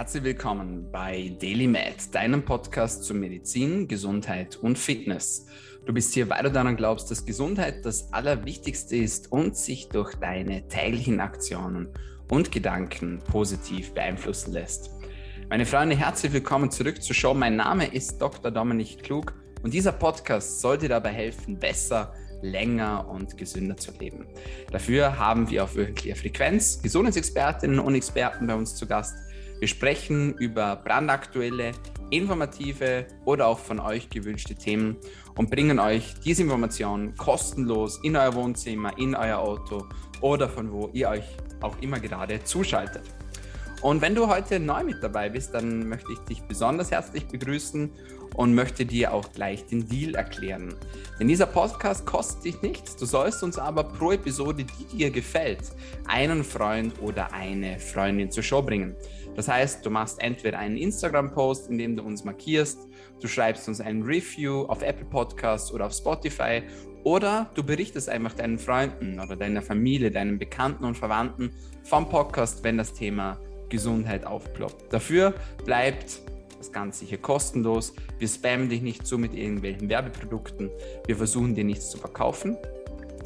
Herzlich willkommen bei DailyMed, deinem Podcast zu Medizin, Gesundheit und Fitness. Du bist hier, weil du daran glaubst, dass Gesundheit das Allerwichtigste ist und sich durch deine täglichen Aktionen und Gedanken positiv beeinflussen lässt. Meine Freunde, herzlich willkommen zurück zur Show. Mein Name ist Dr. Dominik Klug und dieser Podcast soll dir dabei helfen, besser, länger und gesünder zu leben. Dafür haben wir auf wöchentlicher Frequenz Gesundheitsexpertinnen und Experten bei uns zu Gast. Wir sprechen über brandaktuelle, informative oder auch von euch gewünschte Themen und bringen euch diese Informationen kostenlos in euer Wohnzimmer, in euer Auto oder von wo ihr euch auch immer gerade zuschaltet. Und wenn du heute neu mit dabei bist, dann möchte ich dich besonders herzlich begrüßen und möchte dir auch gleich den Deal erklären. Denn dieser Podcast kostet dich nichts, du sollst uns aber pro Episode, die dir gefällt, einen Freund oder eine Freundin zur Show bringen. Das heißt, du machst entweder einen Instagram-Post, in dem du uns markierst, du schreibst uns ein Review auf Apple Podcasts oder auf Spotify oder du berichtest einfach deinen Freunden oder deiner Familie, deinen Bekannten und Verwandten vom Podcast, wenn das Thema Gesundheit aufploppt. Dafür bleibt das Ganze hier kostenlos. Wir spammen dich nicht zu mit irgendwelchen Werbeprodukten. Wir versuchen dir nichts zu verkaufen.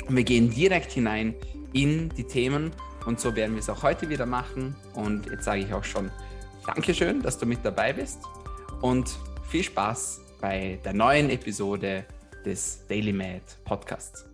Und wir gehen direkt hinein in die Themen. Und so werden wir es auch heute wieder machen. Und jetzt sage ich auch schon Dankeschön, dass du mit dabei bist. Und viel Spaß bei der neuen Episode des Daily Med Podcasts.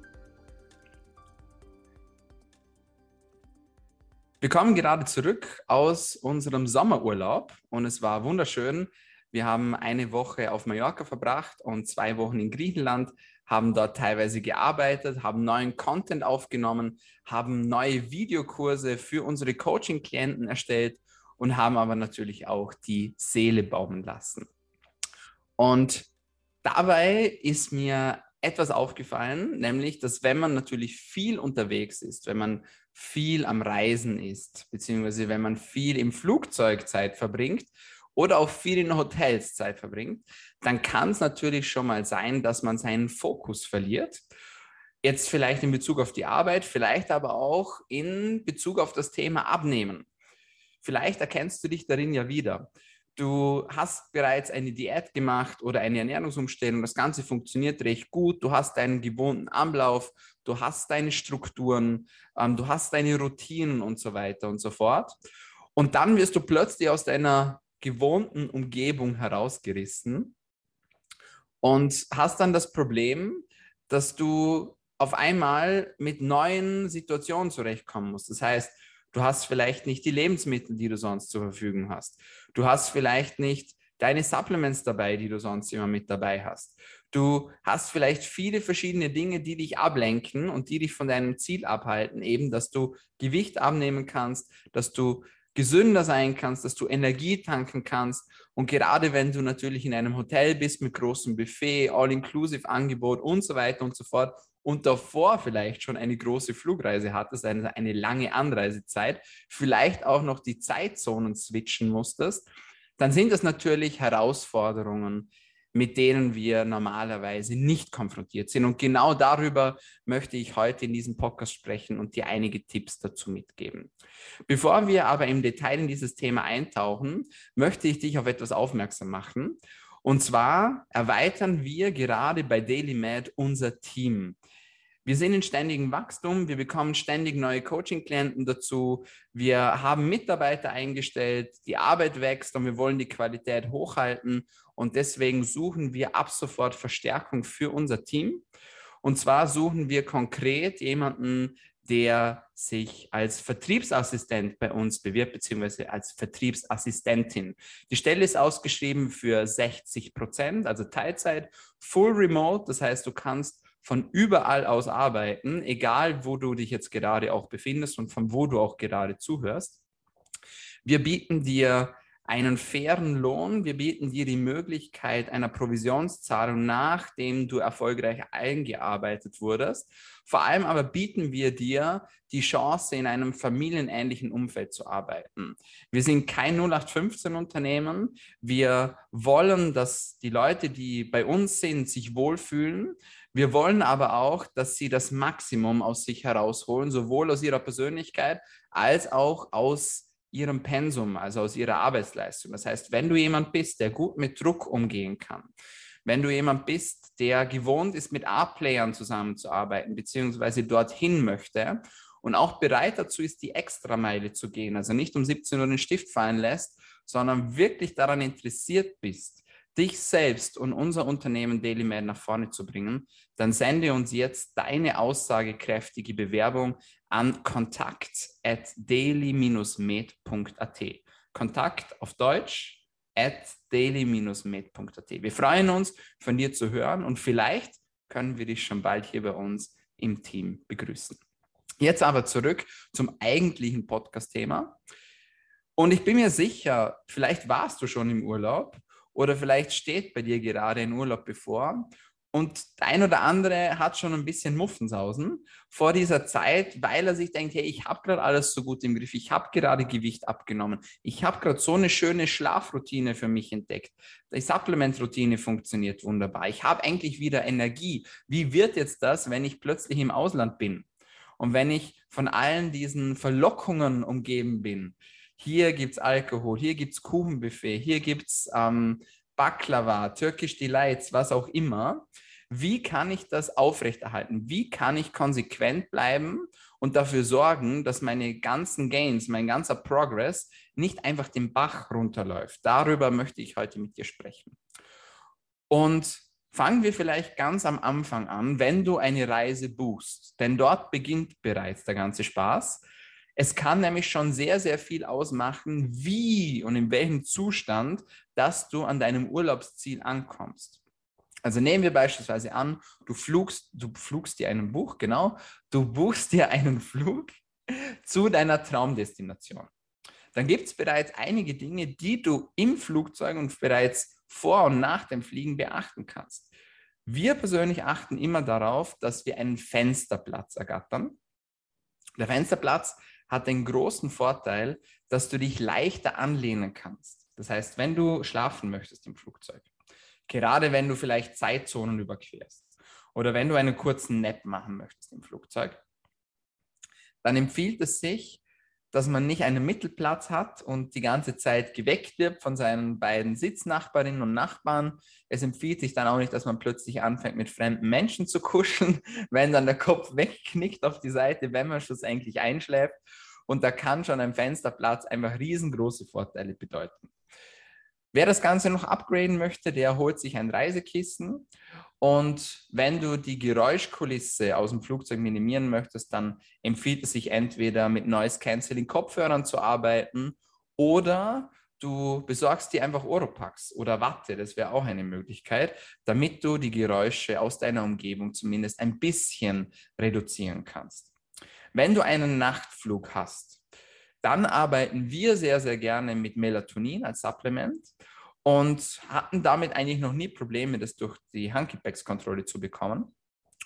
Wir kommen gerade zurück aus unserem Sommerurlaub und es war wunderschön. Wir haben eine Woche auf Mallorca verbracht und zwei Wochen in Griechenland, haben dort teilweise gearbeitet, haben neuen Content aufgenommen, haben neue Videokurse für unsere Coaching-Klienten erstellt und haben aber natürlich auch die Seele baumen lassen. Und dabei ist mir etwas aufgefallen, nämlich, dass wenn man natürlich viel unterwegs ist, wenn man viel am Reisen ist, beziehungsweise wenn man viel im Flugzeug Zeit verbringt oder auch viel in Hotels Zeit verbringt, dann kann es natürlich schon mal sein, dass man seinen Fokus verliert. Jetzt vielleicht in Bezug auf die Arbeit, vielleicht aber auch in Bezug auf das Thema Abnehmen. Vielleicht erkennst du dich darin ja wieder du hast bereits eine Diät gemacht oder eine Ernährungsumstellung, das Ganze funktioniert recht gut, du hast deinen gewohnten Ablauf, du hast deine Strukturen, ähm, du hast deine Routinen und so weiter und so fort. Und dann wirst du plötzlich aus deiner gewohnten Umgebung herausgerissen und hast dann das Problem, dass du auf einmal mit neuen Situationen zurechtkommen musst. Das heißt, Du hast vielleicht nicht die Lebensmittel, die du sonst zur Verfügung hast. Du hast vielleicht nicht deine Supplements dabei, die du sonst immer mit dabei hast. Du hast vielleicht viele verschiedene Dinge, die dich ablenken und die dich von deinem Ziel abhalten, eben, dass du Gewicht abnehmen kannst, dass du gesünder sein kannst, dass du Energie tanken kannst. Und gerade wenn du natürlich in einem Hotel bist mit großem Buffet, All-Inclusive-Angebot und so weiter und so fort und davor vielleicht schon eine große Flugreise hattest, eine, eine lange Anreisezeit, vielleicht auch noch die Zeitzonen switchen musstest, dann sind das natürlich Herausforderungen, mit denen wir normalerweise nicht konfrontiert sind. Und genau darüber möchte ich heute in diesem Podcast sprechen und dir einige Tipps dazu mitgeben. Bevor wir aber im Detail in dieses Thema eintauchen, möchte ich dich auf etwas aufmerksam machen. Und zwar erweitern wir gerade bei DailyMed unser Team. Wir sind in ständigem Wachstum, wir bekommen ständig neue Coaching-Klienten dazu, wir haben Mitarbeiter eingestellt, die Arbeit wächst und wir wollen die Qualität hochhalten und deswegen suchen wir ab sofort Verstärkung für unser Team. Und zwar suchen wir konkret jemanden, der sich als Vertriebsassistent bei uns bewirbt, beziehungsweise als Vertriebsassistentin. Die Stelle ist ausgeschrieben für 60 Prozent, also Teilzeit, Full Remote. Das heißt, du kannst von überall aus arbeiten, egal wo du dich jetzt gerade auch befindest und von wo du auch gerade zuhörst. Wir bieten dir einen fairen Lohn. Wir bieten dir die Möglichkeit einer Provisionszahlung, nachdem du erfolgreich eingearbeitet wurdest. Vor allem aber bieten wir dir die Chance, in einem familienähnlichen Umfeld zu arbeiten. Wir sind kein 0815-Unternehmen. Wir wollen, dass die Leute, die bei uns sind, sich wohlfühlen. Wir wollen aber auch, dass sie das Maximum aus sich herausholen, sowohl aus ihrer Persönlichkeit als auch aus ihrem Pensum, also aus ihrer Arbeitsleistung. Das heißt, wenn du jemand bist, der gut mit Druck umgehen kann, wenn du jemand bist, der gewohnt ist, mit A-Playern zusammenzuarbeiten, beziehungsweise dorthin möchte und auch bereit dazu ist, die Extrameile zu gehen, also nicht um 17 Uhr den Stift fallen lässt, sondern wirklich daran interessiert bist, dich selbst und unser Unternehmen DailyMed nach vorne zu bringen, dann sende uns jetzt deine aussagekräftige Bewerbung an kontakt at daily-med.at. Kontakt auf Deutsch at daily-med.at. Wir freuen uns, von dir zu hören und vielleicht können wir dich schon bald hier bei uns im Team begrüßen. Jetzt aber zurück zum eigentlichen Podcast-Thema. Und ich bin mir sicher, vielleicht warst du schon im Urlaub oder vielleicht steht bei dir gerade ein Urlaub bevor und ein oder andere hat schon ein bisschen Muffensausen vor dieser Zeit, weil er sich denkt, hey, ich habe gerade alles so gut im Griff, ich habe gerade Gewicht abgenommen, ich habe gerade so eine schöne Schlafroutine für mich entdeckt, die Supplementroutine funktioniert wunderbar, ich habe eigentlich wieder Energie. Wie wird jetzt das, wenn ich plötzlich im Ausland bin und wenn ich von allen diesen Verlockungen umgeben bin? Hier gibt es Alkohol, hier gibt es Kuchenbuffet, hier gibt es ähm, Baklava, Turkish Delights, was auch immer. Wie kann ich das aufrechterhalten? Wie kann ich konsequent bleiben und dafür sorgen, dass meine ganzen Gains, mein ganzer Progress nicht einfach den Bach runterläuft? Darüber möchte ich heute mit dir sprechen. Und fangen wir vielleicht ganz am Anfang an, wenn du eine Reise buchst, denn dort beginnt bereits der ganze Spaß. Es kann nämlich schon sehr, sehr viel ausmachen, wie und in welchem Zustand, dass du an deinem Urlaubsziel ankommst. Also nehmen wir beispielsweise an, du flugst, du flugst dir einen Buch, genau, du buchst dir einen Flug zu deiner Traumdestination. Dann gibt es bereits einige Dinge, die du im Flugzeug und bereits vor und nach dem Fliegen beachten kannst. Wir persönlich achten immer darauf, dass wir einen Fensterplatz ergattern. Der Fensterplatz hat den großen Vorteil, dass du dich leichter anlehnen kannst. Das heißt, wenn du schlafen möchtest im Flugzeug, gerade wenn du vielleicht Zeitzonen überquerst oder wenn du einen kurzen Nap machen möchtest im Flugzeug, dann empfiehlt es sich, dass man nicht einen Mittelplatz hat und die ganze Zeit geweckt wird von seinen beiden Sitznachbarinnen und Nachbarn. Es empfiehlt sich dann auch nicht, dass man plötzlich anfängt, mit fremden Menschen zu kuscheln, wenn dann der Kopf wegknickt auf die Seite, wenn man schlussendlich einschläft. Und da kann schon ein Fensterplatz einfach riesengroße Vorteile bedeuten. Wer das Ganze noch upgraden möchte, der holt sich ein Reisekissen. Und wenn du die Geräuschkulisse aus dem Flugzeug minimieren möchtest, dann empfiehlt es sich entweder mit Noise Cancelling Kopfhörern zu arbeiten oder du besorgst dir einfach Oropax oder Watte, das wäre auch eine Möglichkeit, damit du die Geräusche aus deiner Umgebung zumindest ein bisschen reduzieren kannst. Wenn du einen Nachtflug hast, dann arbeiten wir sehr, sehr gerne mit Melatonin als Supplement und hatten damit eigentlich noch nie Probleme, das durch die Handgepäckskontrolle zu bekommen.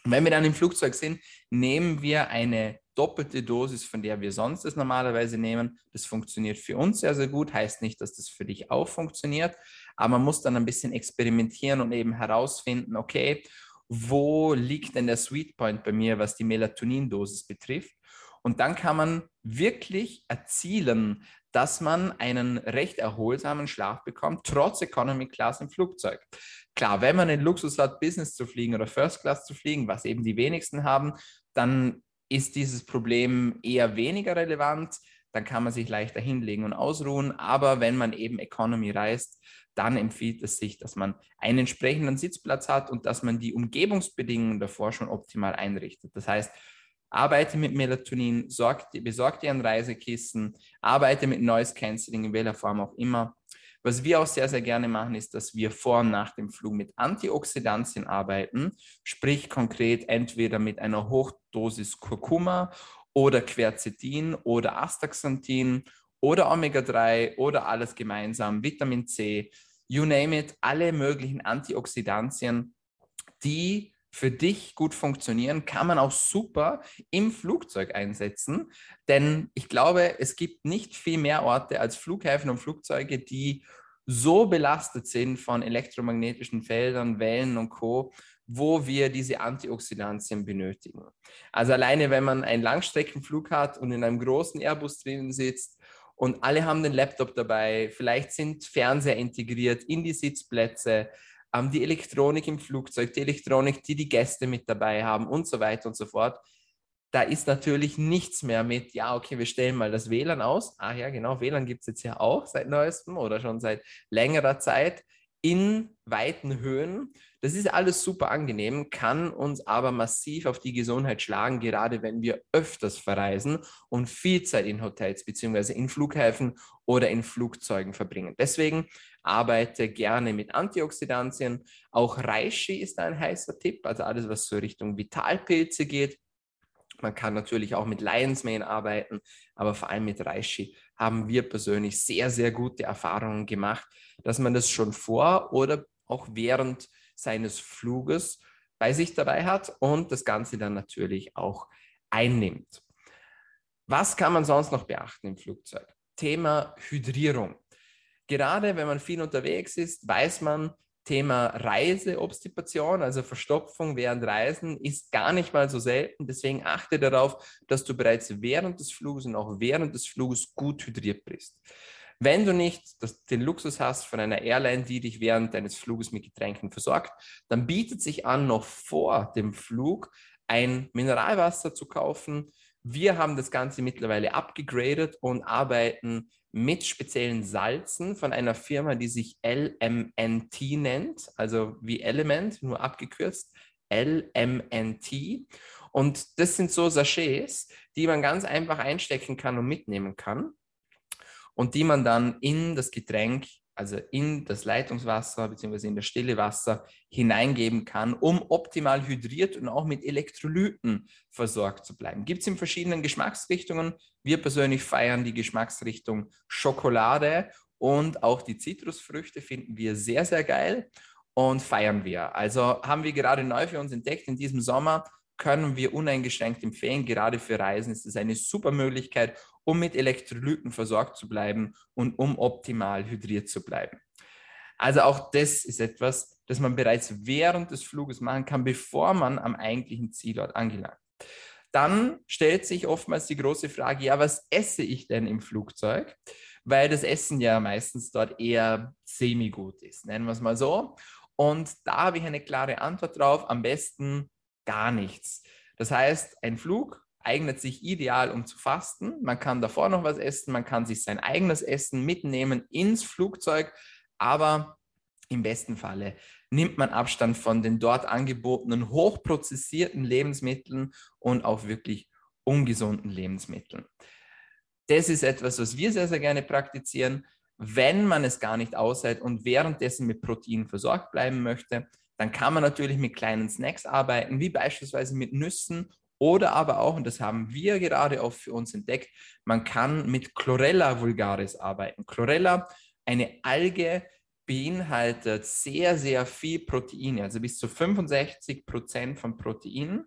Wenn wir dann im Flugzeug sind, nehmen wir eine doppelte Dosis, von der wir sonst es normalerweise nehmen. Das funktioniert für uns sehr, sehr gut. Heißt nicht, dass das für dich auch funktioniert, aber man muss dann ein bisschen experimentieren und eben herausfinden, okay, wo liegt denn der Sweet Point bei mir, was die Melatonin-Dosis betrifft? Und dann kann man wirklich erzielen, dass man einen recht erholsamen Schlaf bekommt, trotz Economy Class im Flugzeug. Klar, wenn man den Luxus hat, Business zu fliegen oder First Class zu fliegen, was eben die wenigsten haben, dann ist dieses Problem eher weniger relevant. Dann kann man sich leichter hinlegen und ausruhen. Aber wenn man eben Economy reist, dann empfiehlt es sich, dass man einen entsprechenden Sitzplatz hat und dass man die Umgebungsbedingungen davor schon optimal einrichtet. Das heißt, arbeite mit Melatonin, sorg, besorg dir ein Reisekissen, arbeite mit Noise Cancelling in welcher Form auch immer. Was wir auch sehr, sehr gerne machen, ist, dass wir vor und nach dem Flug mit Antioxidantien arbeiten, sprich konkret entweder mit einer Hochdosis Kurkuma oder Quercetin oder Astaxanthin oder Omega-3 oder alles gemeinsam, Vitamin C, you name it, alle möglichen Antioxidantien, die für dich gut funktionieren, kann man auch super im Flugzeug einsetzen. Denn ich glaube, es gibt nicht viel mehr Orte als Flughäfen und Flugzeuge, die so belastet sind von elektromagnetischen Feldern, Wellen und Co., wo wir diese Antioxidantien benötigen. Also alleine, wenn man einen Langstreckenflug hat und in einem großen Airbus drinnen sitzt und alle haben den Laptop dabei. Vielleicht sind Fernseher integriert in die Sitzplätze, die Elektronik im Flugzeug, die Elektronik, die die Gäste mit dabei haben und so weiter und so fort. Da ist natürlich nichts mehr mit, ja, okay, wir stellen mal das WLAN aus. Ah ja, genau, WLAN gibt es jetzt ja auch seit neuestem oder schon seit längerer Zeit in weiten Höhen. Das ist alles super angenehm, kann uns aber massiv auf die Gesundheit schlagen, gerade wenn wir öfters verreisen und viel Zeit in Hotels bzw. in Flughäfen oder in Flugzeugen verbringen. Deswegen arbeite gerne mit Antioxidantien. Auch Reishi ist ein heißer Tipp, also alles, was so Richtung Vitalpilze geht. Man kann natürlich auch mit Lion's Mane arbeiten, aber vor allem mit Reishi haben wir persönlich sehr, sehr gute Erfahrungen gemacht, dass man das schon vor oder auch während seines Fluges bei sich dabei hat und das Ganze dann natürlich auch einnimmt. Was kann man sonst noch beachten im Flugzeug? Thema Hydrierung. Gerade wenn man viel unterwegs ist, weiß man, Thema Reiseobstipation, also Verstopfung während Reisen, ist gar nicht mal so selten. Deswegen achte darauf, dass du bereits während des Fluges und auch während des Fluges gut hydriert bist. Wenn du nicht das, den Luxus hast von einer Airline, die dich während deines Fluges mit Getränken versorgt, dann bietet sich an, noch vor dem Flug ein Mineralwasser zu kaufen. Wir haben das Ganze mittlerweile abgegradet und arbeiten mit speziellen Salzen von einer Firma, die sich LMNT nennt, also wie Element, nur abgekürzt, LMNT. Und das sind so Sachets, die man ganz einfach einstecken kann und mitnehmen kann und die man dann in das Getränk also in das Leitungswasser bzw. in das stille Wasser hineingeben kann, um optimal hydriert und auch mit Elektrolyten versorgt zu bleiben. Gibt es in verschiedenen Geschmacksrichtungen. Wir persönlich feiern die Geschmacksrichtung Schokolade und auch die Zitrusfrüchte finden wir sehr, sehr geil und feiern wir. Also haben wir gerade neu für uns entdeckt in diesem Sommer können wir uneingeschränkt empfehlen. Gerade für Reisen ist es eine super Möglichkeit, um mit Elektrolyten versorgt zu bleiben und um optimal hydriert zu bleiben. Also auch das ist etwas, das man bereits während des Fluges machen kann, bevor man am eigentlichen Zielort angelangt. Dann stellt sich oftmals die große Frage, ja, was esse ich denn im Flugzeug? Weil das Essen ja meistens dort eher semi-gut ist, nennen wir es mal so. Und da habe ich eine klare Antwort drauf. Am besten gar nichts. Das heißt, ein Flug eignet sich ideal, um zu fasten. Man kann davor noch was essen, man kann sich sein eigenes Essen mitnehmen ins Flugzeug, aber im besten Falle nimmt man Abstand von den dort angebotenen hochprozessierten Lebensmitteln und auch wirklich ungesunden Lebensmitteln. Das ist etwas, was wir sehr, sehr gerne praktizieren. Wenn man es gar nicht aushält und währenddessen mit Protein versorgt bleiben möchte, dann kann man natürlich mit kleinen Snacks arbeiten, wie beispielsweise mit Nüssen oder aber auch, und das haben wir gerade auch für uns entdeckt, man kann mit Chlorella vulgaris arbeiten. Chlorella, eine Alge, beinhaltet sehr, sehr viel Proteine, also bis zu 65 Prozent von Proteinen,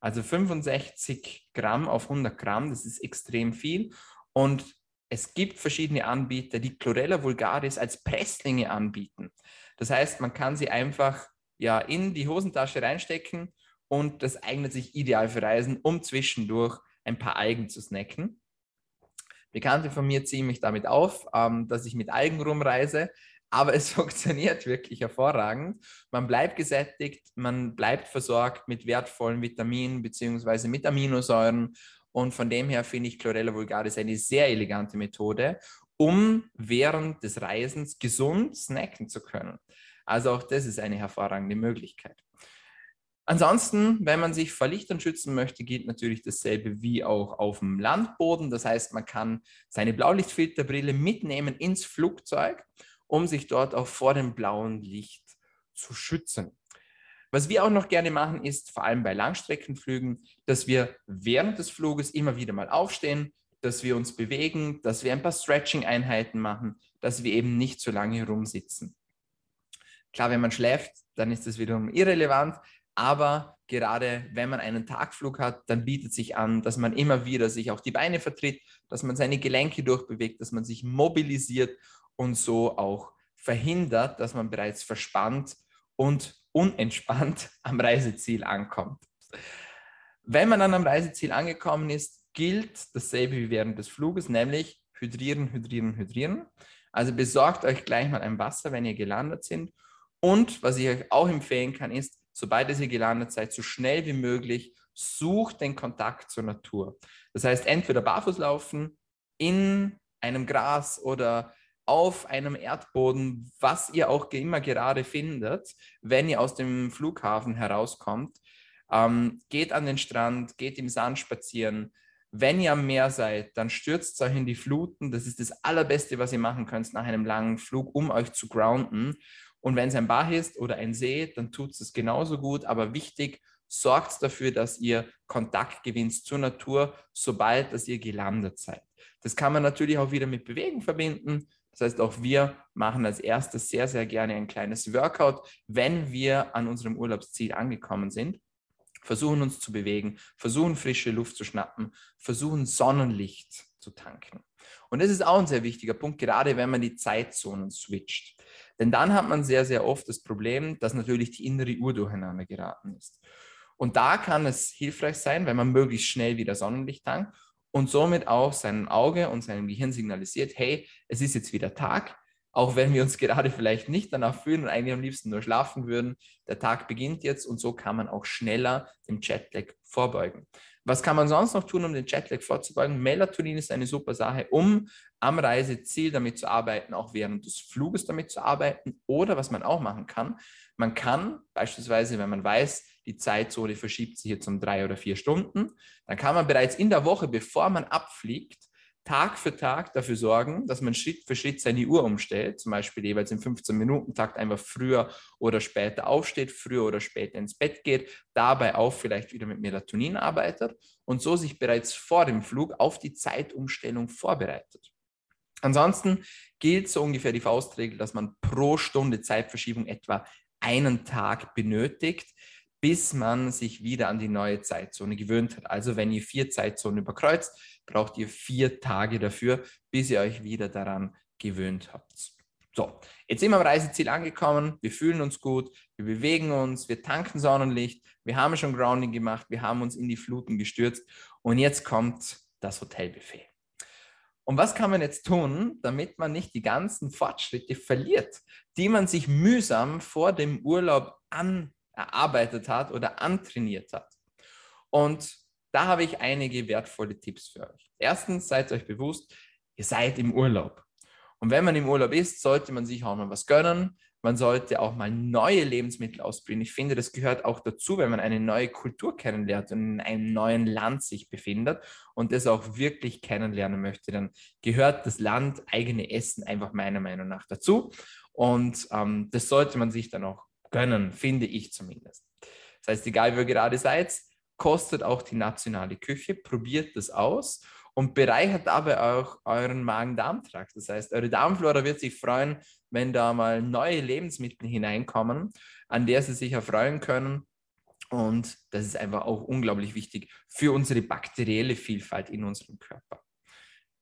also 65 Gramm auf 100 Gramm, das ist extrem viel. Und es gibt verschiedene Anbieter, die Chlorella vulgaris als Presslinge anbieten. Das heißt, man kann sie einfach ja, in die Hosentasche reinstecken und das eignet sich ideal für Reisen, um zwischendurch ein paar Algen zu snacken. Bekannte von mir ziehen mich damit auf, ähm, dass ich mit Algen rumreise, aber es funktioniert wirklich hervorragend. Man bleibt gesättigt, man bleibt versorgt mit wertvollen Vitaminen bzw. mit Aminosäuren und von dem her finde ich Chlorella vulgaris eine sehr elegante Methode, um während des Reisens gesund snacken zu können. Also auch das ist eine hervorragende Möglichkeit. Ansonsten, wenn man sich vor Lichtern schützen möchte, geht natürlich dasselbe wie auch auf dem Landboden. Das heißt, man kann seine Blaulichtfilterbrille mitnehmen ins Flugzeug, um sich dort auch vor dem blauen Licht zu schützen. Was wir auch noch gerne machen, ist vor allem bei Langstreckenflügen, dass wir während des Fluges immer wieder mal aufstehen, dass wir uns bewegen, dass wir ein paar Stretching-Einheiten machen, dass wir eben nicht so lange rumsitzen. Klar, wenn man schläft, dann ist das wiederum irrelevant. Aber gerade wenn man einen Tagflug hat, dann bietet sich an, dass man immer wieder sich auch die Beine vertritt, dass man seine Gelenke durchbewegt, dass man sich mobilisiert und so auch verhindert, dass man bereits verspannt und unentspannt am Reiseziel ankommt. Wenn man dann am Reiseziel angekommen ist, gilt dasselbe wie während des Fluges, nämlich hydrieren, hydrieren, hydrieren. Also besorgt euch gleich mal ein Wasser, wenn ihr gelandet sind. Und was ich euch auch empfehlen kann, ist, sobald ihr gelandet seid, so schnell wie möglich sucht den Kontakt zur Natur. Das heißt, entweder barfuß laufen, in einem Gras oder auf einem Erdboden, was ihr auch immer gerade findet, wenn ihr aus dem Flughafen herauskommt. Ähm, geht an den Strand, geht im Sand spazieren. Wenn ihr am Meer seid, dann stürzt euch in die Fluten. Das ist das Allerbeste, was ihr machen könnt nach einem langen Flug, um euch zu grounden. Und wenn es ein Bach ist oder ein See, dann tut es genauso gut. Aber wichtig, sorgt dafür, dass ihr Kontakt gewinnt zur Natur, sobald dass ihr gelandet seid. Das kann man natürlich auch wieder mit Bewegen verbinden. Das heißt, auch wir machen als erstes sehr, sehr gerne ein kleines Workout, wenn wir an unserem Urlaubsziel angekommen sind. Versuchen uns zu bewegen, versuchen frische Luft zu schnappen, versuchen Sonnenlicht zu tanken. Und das ist auch ein sehr wichtiger Punkt, gerade wenn man die Zeitzonen switcht. Denn dann hat man sehr, sehr oft das Problem, dass natürlich die innere Uhr durcheinander geraten ist. Und da kann es hilfreich sein, wenn man möglichst schnell wieder Sonnenlicht tankt und somit auch seinem Auge und seinem Gehirn signalisiert, hey, es ist jetzt wieder Tag, auch wenn wir uns gerade vielleicht nicht danach fühlen und eigentlich am liebsten nur schlafen würden. Der Tag beginnt jetzt und so kann man auch schneller dem Jetlag vorbeugen. Was kann man sonst noch tun, um den Jetlag vorzubeugen? Melatonin ist eine super Sache, um am Reiseziel damit zu arbeiten, auch während des Fluges damit zu arbeiten. Oder was man auch machen kann, man kann beispielsweise, wenn man weiß, die Zeitzone verschiebt sich jetzt um drei oder vier Stunden, dann kann man bereits in der Woche, bevor man abfliegt, Tag für Tag dafür sorgen, dass man Schritt für Schritt seine Uhr umstellt, zum Beispiel jeweils im 15-Minuten-Takt einfach früher oder später aufsteht, früher oder später ins Bett geht, dabei auch vielleicht wieder mit Melatonin arbeitet und so sich bereits vor dem Flug auf die Zeitumstellung vorbereitet. Ansonsten gilt so ungefähr die Faustregel, dass man pro Stunde Zeitverschiebung etwa einen Tag benötigt bis man sich wieder an die neue Zeitzone gewöhnt hat. Also wenn ihr vier Zeitzonen überkreuzt, braucht ihr vier Tage dafür, bis ihr euch wieder daran gewöhnt habt. So, jetzt sind wir am Reiseziel angekommen, wir fühlen uns gut, wir bewegen uns, wir tanken Sonnenlicht, wir haben schon Grounding gemacht, wir haben uns in die Fluten gestürzt und jetzt kommt das Hotelbuffet. Und was kann man jetzt tun, damit man nicht die ganzen Fortschritte verliert, die man sich mühsam vor dem Urlaub an erarbeitet hat oder antrainiert hat. Und da habe ich einige wertvolle Tipps für euch. Erstens, seid euch bewusst, ihr seid im Urlaub. Und wenn man im Urlaub ist, sollte man sich auch mal was gönnen. Man sollte auch mal neue Lebensmittel ausprobieren. Ich finde, das gehört auch dazu, wenn man eine neue Kultur kennenlernt und in einem neuen Land sich befindet und das auch wirklich kennenlernen möchte, dann gehört das Land eigene Essen einfach meiner Meinung nach dazu. Und ähm, das sollte man sich dann auch gönnen, finde ich zumindest. Das heißt, egal wo ihr gerade seid, kostet auch die nationale Küche, probiert das aus und bereichert dabei auch euren Magen-Darm-Trakt. Das heißt, eure Darmflora wird sich freuen, wenn da mal neue Lebensmittel hineinkommen, an der sie sich erfreuen können. Und das ist einfach auch unglaublich wichtig für unsere bakterielle Vielfalt in unserem Körper.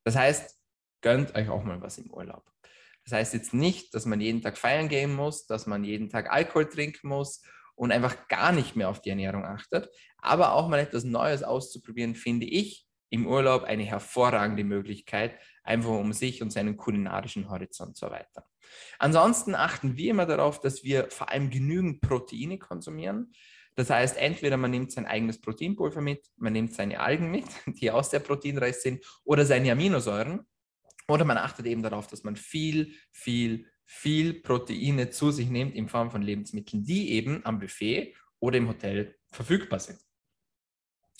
Das heißt, gönnt euch auch mal was im Urlaub. Das heißt jetzt nicht, dass man jeden Tag feiern gehen muss, dass man jeden Tag Alkohol trinken muss und einfach gar nicht mehr auf die Ernährung achtet. Aber auch mal etwas Neues auszuprobieren, finde ich im Urlaub eine hervorragende Möglichkeit, einfach um sich und seinen kulinarischen Horizont zu erweitern. Ansonsten achten wir immer darauf, dass wir vor allem genügend Proteine konsumieren. Das heißt, entweder man nimmt sein eigenes Proteinpulver mit, man nimmt seine Algen mit, die auch sehr proteinreich sind, oder seine Aminosäuren. Oder man achtet eben darauf, dass man viel, viel, viel Proteine zu sich nimmt in Form von Lebensmitteln, die eben am Buffet oder im Hotel verfügbar sind.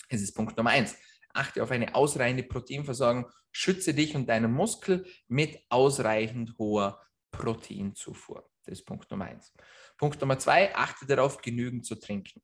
Es ist Punkt Nummer eins. Achte auf eine ausreichende Proteinversorgung. Schütze dich und deinen Muskel mit ausreichend hoher Proteinzufuhr. Das ist Punkt Nummer eins. Punkt Nummer zwei, achte darauf, genügend zu trinken.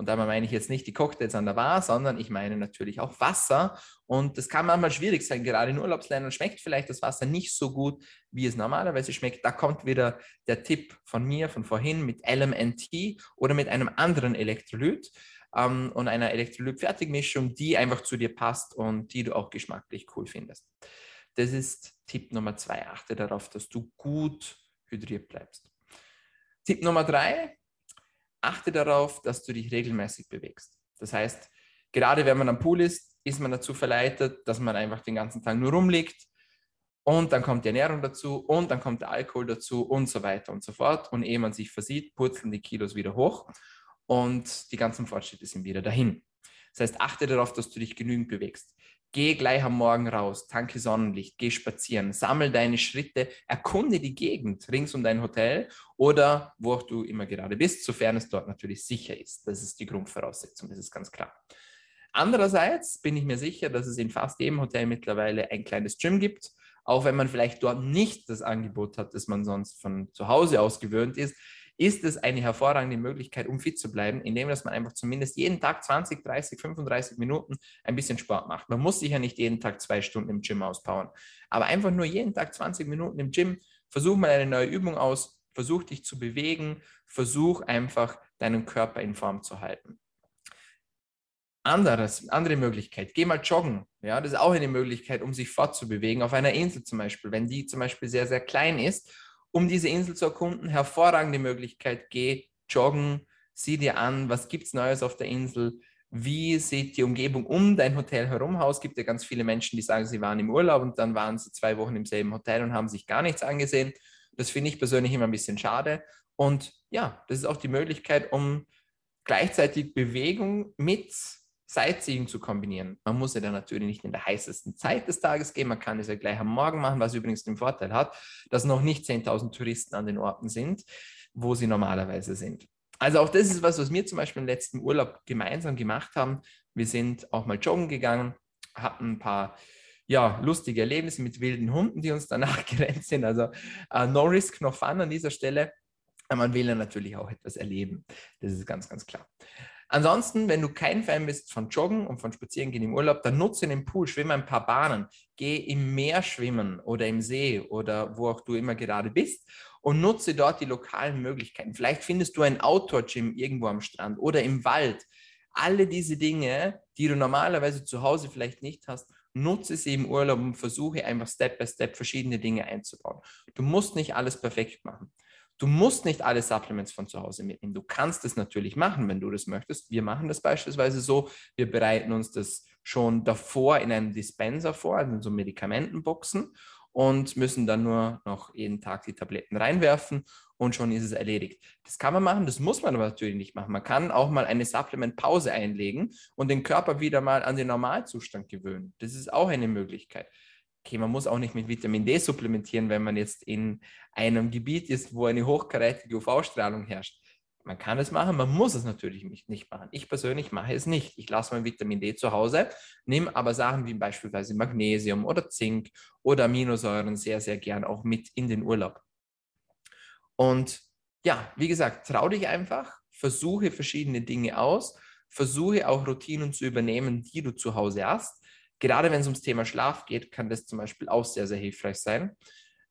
Und dabei meine ich jetzt nicht die Cocktails an der Bar, sondern ich meine natürlich auch Wasser. Und das kann manchmal schwierig sein. Gerade in Urlaubsländern schmeckt vielleicht das Wasser nicht so gut, wie es normalerweise schmeckt. Da kommt wieder der Tipp von mir von vorhin mit LMNT oder mit einem anderen Elektrolyt ähm, und einer Elektrolyt-Fertigmischung, die einfach zu dir passt und die du auch geschmacklich cool findest. Das ist Tipp Nummer zwei. Achte darauf, dass du gut hydriert bleibst. Tipp Nummer drei, achte darauf, dass du dich regelmäßig bewegst. Das heißt, gerade wenn man am Pool ist, ist man dazu verleitet, dass man einfach den ganzen Tag nur rumliegt. und dann kommt die Ernährung dazu und dann kommt der Alkohol dazu und so weiter und so fort. Und ehe man sich versieht, purzeln die Kilos wieder hoch und die ganzen Fortschritte sind wieder dahin. Das heißt, achte darauf, dass du dich genügend bewegst. Geh gleich am Morgen raus, tanke Sonnenlicht, geh spazieren, sammel deine Schritte, erkunde die Gegend rings um dein Hotel oder wo auch du immer gerade bist, sofern es dort natürlich sicher ist. Das ist die Grundvoraussetzung, das ist ganz klar. Andererseits bin ich mir sicher, dass es in fast jedem Hotel mittlerweile ein kleines Gym gibt, auch wenn man vielleicht dort nicht das Angebot hat, das man sonst von zu Hause aus gewöhnt ist ist es eine hervorragende Möglichkeit, um fit zu bleiben, indem dass man einfach zumindest jeden Tag 20, 30, 35 Minuten ein bisschen Sport macht. Man muss sich ja nicht jeden Tag zwei Stunden im Gym auspowern, aber einfach nur jeden Tag 20 Minuten im Gym. Versuch mal eine neue Übung aus, versuch dich zu bewegen, versuch einfach deinen Körper in Form zu halten. Anderes, andere Möglichkeit, geh mal joggen. Ja, das ist auch eine Möglichkeit, um sich fortzubewegen auf einer Insel zum Beispiel, wenn die zum Beispiel sehr, sehr klein ist um diese Insel zu erkunden. Hervorragende Möglichkeit. Geh joggen, sieh dir an, was gibt es Neues auf der Insel. Wie sieht die Umgebung um dein Hotel herum aus? Es gibt ja ganz viele Menschen, die sagen, sie waren im Urlaub und dann waren sie zwei Wochen im selben Hotel und haben sich gar nichts angesehen. Das finde ich persönlich immer ein bisschen schade. Und ja, das ist auch die Möglichkeit, um gleichzeitig Bewegung mit Sightseeing zu kombinieren. Man muss ja dann natürlich nicht in der heißesten Zeit des Tages gehen, man kann es ja gleich am Morgen machen, was übrigens den Vorteil hat, dass noch nicht 10.000 Touristen an den Orten sind, wo sie normalerweise sind. Also auch das ist was, was wir zum Beispiel im letzten Urlaub gemeinsam gemacht haben. Wir sind auch mal joggen gegangen, hatten ein paar ja, lustige Erlebnisse mit wilden Hunden, die uns danach gerannt sind. Also uh, no risk, no fun an dieser Stelle. Man will ja natürlich auch etwas erleben. Das ist ganz, ganz klar. Ansonsten, wenn du kein Fan bist von Joggen und von Spazierengehen im Urlaub, dann nutze den Pool, schwimme ein paar Bahnen, geh im Meer schwimmen oder im See oder wo auch du immer gerade bist und nutze dort die lokalen Möglichkeiten. Vielleicht findest du ein Outdoor-Gym irgendwo am Strand oder im Wald. Alle diese Dinge, die du normalerweise zu Hause vielleicht nicht hast, nutze sie im Urlaub und versuche einfach Step by Step verschiedene Dinge einzubauen. Du musst nicht alles perfekt machen. Du musst nicht alle Supplements von zu Hause mitnehmen. Du kannst es natürlich machen, wenn du das möchtest. Wir machen das beispielsweise so. Wir bereiten uns das schon davor in einem Dispenser vor, also in so Medikamentenboxen und müssen dann nur noch jeden Tag die Tabletten reinwerfen und schon ist es erledigt. Das kann man machen, das muss man aber natürlich nicht machen. Man kann auch mal eine Supplementpause einlegen und den Körper wieder mal an den Normalzustand gewöhnen. Das ist auch eine Möglichkeit okay, man muss auch nicht mit Vitamin D supplementieren, wenn man jetzt in einem Gebiet ist, wo eine hochkarätige UV-Strahlung herrscht. Man kann es machen, man muss es natürlich nicht machen. Ich persönlich mache es nicht. Ich lasse mein Vitamin D zu Hause, nehme aber Sachen wie beispielsweise Magnesium oder Zink oder Aminosäuren sehr, sehr gern auch mit in den Urlaub. Und ja, wie gesagt, trau dich einfach, versuche verschiedene Dinge aus, versuche auch Routinen zu übernehmen, die du zu Hause hast Gerade wenn es ums Thema Schlaf geht, kann das zum Beispiel auch sehr, sehr hilfreich sein.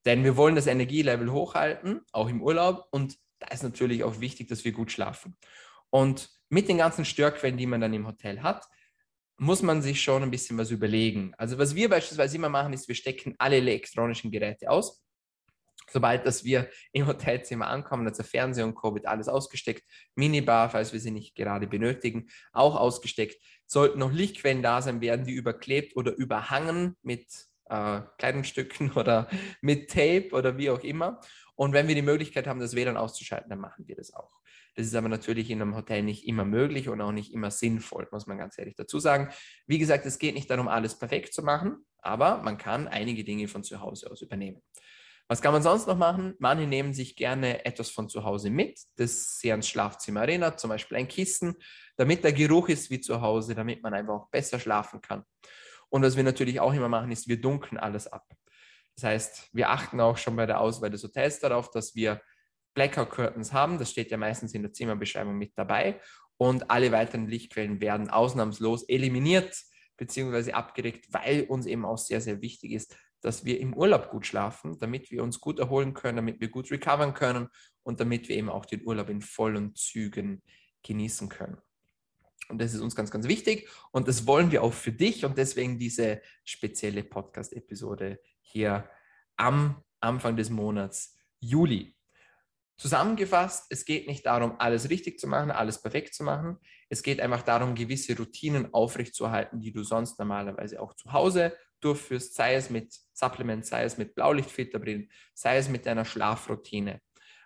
Denn wir wollen das Energielevel hochhalten, auch im Urlaub. Und da ist natürlich auch wichtig, dass wir gut schlafen. Und mit den ganzen Störquellen, die man dann im Hotel hat, muss man sich schon ein bisschen was überlegen. Also was wir beispielsweise immer machen, ist, wir stecken alle elektronischen Geräte aus sobald dass wir im Hotelzimmer ankommen, also Fernseher und Covid alles ausgesteckt, Minibar, falls wir sie nicht gerade benötigen, auch ausgesteckt. Sollten noch Lichtquellen da sein, werden die überklebt oder überhangen mit äh, Kleidungsstücken oder mit Tape oder wie auch immer. Und wenn wir die Möglichkeit haben, das WLAN auszuschalten, dann machen wir das auch. Das ist aber natürlich in einem Hotel nicht immer möglich und auch nicht immer sinnvoll, muss man ganz ehrlich dazu sagen. Wie gesagt, es geht nicht darum, alles perfekt zu machen, aber man kann einige Dinge von zu Hause aus übernehmen. Was kann man sonst noch machen? Manche nehmen sich gerne etwas von zu Hause mit, das sie ans Schlafzimmer erinnert, zum Beispiel ein Kissen, damit der Geruch ist wie zu Hause, damit man einfach auch besser schlafen kann. Und was wir natürlich auch immer machen, ist, wir dunkeln alles ab. Das heißt, wir achten auch schon bei der Auswahl des Hotels darauf, dass wir Blackout Curtains haben. Das steht ja meistens in der Zimmerbeschreibung mit dabei. Und alle weiteren Lichtquellen werden ausnahmslos eliminiert bzw. abgedeckt, weil uns eben auch sehr, sehr wichtig ist, dass wir im Urlaub gut schlafen, damit wir uns gut erholen können, damit wir gut recovern können und damit wir eben auch den Urlaub in vollen Zügen genießen können. Und das ist uns ganz, ganz wichtig und das wollen wir auch für dich und deswegen diese spezielle Podcast-Episode hier am Anfang des Monats Juli. Zusammengefasst, es geht nicht darum, alles richtig zu machen, alles perfekt zu machen. Es geht einfach darum, gewisse Routinen aufrechtzuerhalten, die du sonst normalerweise auch zu Hause durchführst, sei es mit Supplements, sei es mit Blaulichtfilterbrillen, sei es mit deiner Schlafroutine,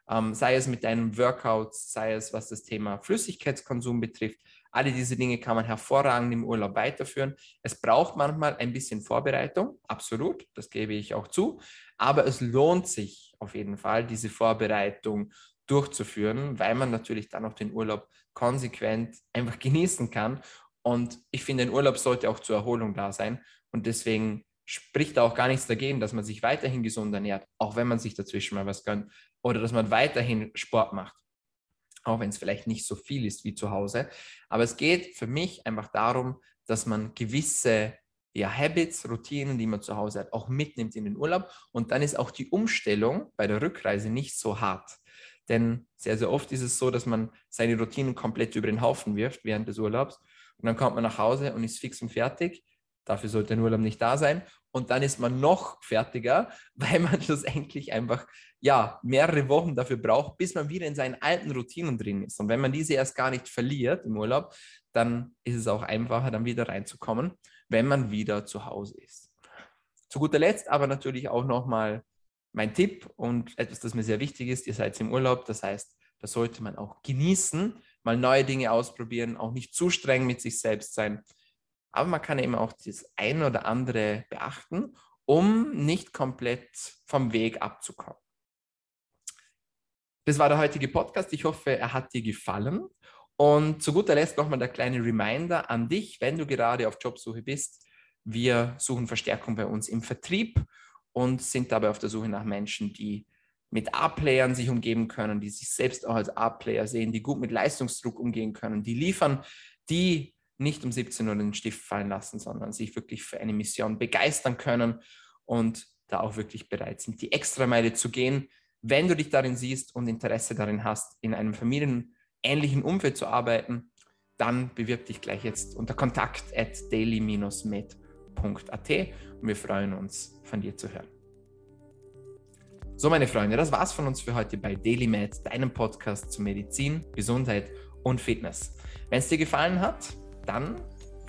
ähm, sei es mit deinen Workouts, sei es was das Thema Flüssigkeitskonsum betrifft. Alle diese Dinge kann man hervorragend im Urlaub weiterführen. Es braucht manchmal ein bisschen Vorbereitung, absolut, das gebe ich auch zu, aber es lohnt sich auf jeden Fall, diese Vorbereitung durchzuführen, weil man natürlich dann auch den Urlaub konsequent einfach genießen kann. Und ich finde, ein Urlaub sollte auch zur Erholung da sein. Und deswegen spricht da auch gar nichts dagegen, dass man sich weiterhin gesund ernährt, auch wenn man sich dazwischen mal was gönnt, oder dass man weiterhin Sport macht, auch wenn es vielleicht nicht so viel ist wie zu Hause. Aber es geht für mich einfach darum, dass man gewisse ja, Habits, Routinen, die man zu Hause hat, auch mitnimmt in den Urlaub. Und dann ist auch die Umstellung bei der Rückreise nicht so hart. Denn sehr, sehr oft ist es so, dass man seine Routinen komplett über den Haufen wirft während des Urlaubs. Und dann kommt man nach Hause und ist fix und fertig. Dafür sollte ein Urlaub nicht da sein. Und dann ist man noch fertiger, weil man schlussendlich einfach ja, mehrere Wochen dafür braucht, bis man wieder in seinen alten Routinen drin ist. Und wenn man diese erst gar nicht verliert im Urlaub, dann ist es auch einfacher, dann wieder reinzukommen, wenn man wieder zu Hause ist. Zu guter Letzt aber natürlich auch nochmal mein Tipp und etwas, das mir sehr wichtig ist, ihr seid im Urlaub, das heißt, da sollte man auch genießen, mal neue Dinge ausprobieren, auch nicht zu streng mit sich selbst sein. Aber man kann eben auch das eine oder andere beachten, um nicht komplett vom Weg abzukommen. Das war der heutige Podcast. Ich hoffe, er hat dir gefallen. Und zu guter Letzt nochmal der kleine Reminder an dich, wenn du gerade auf Jobsuche bist. Wir suchen Verstärkung bei uns im Vertrieb und sind dabei auf der Suche nach Menschen, die mit A-Playern sich umgeben können, die sich selbst auch als A-Player sehen, die gut mit Leistungsdruck umgehen können, die liefern, die nicht um 17 Uhr den Stift fallen lassen, sondern sich wirklich für eine Mission begeistern können und da auch wirklich bereit sind, die Extrameile zu gehen. Wenn du dich darin siehst und Interesse darin hast, in einem familienähnlichen Umfeld zu arbeiten, dann bewirb dich gleich jetzt unter kontakt at www.medizinpodcast.at und wir freuen uns, von dir zu hören. So, meine Freunde, das war's von uns für heute bei DailyMed, deinem Podcast zu Medizin, Gesundheit und Fitness. Wenn es dir gefallen hat, dann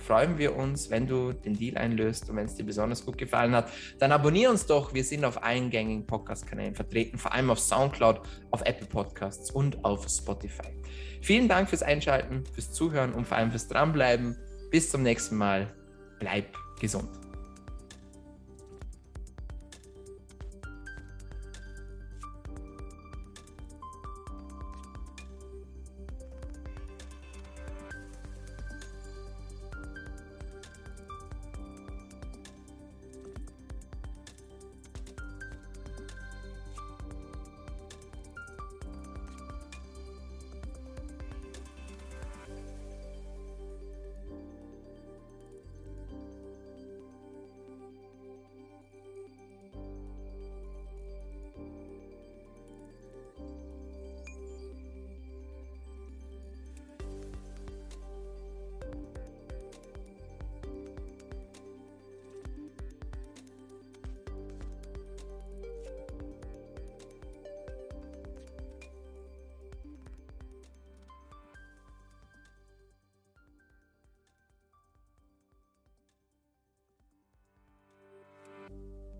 freuen wir uns, wenn du den Deal einlöst und wenn es dir besonders gut gefallen hat, dann abonniere uns doch. Wir sind auf allen gängigen Podcast-Kanälen vertreten, vor allem auf Soundcloud, auf Apple Podcasts und auf Spotify. Vielen Dank fürs Einschalten, fürs Zuhören und vor allem fürs Dranbleiben. Bis zum nächsten Mal. Bleib gesund.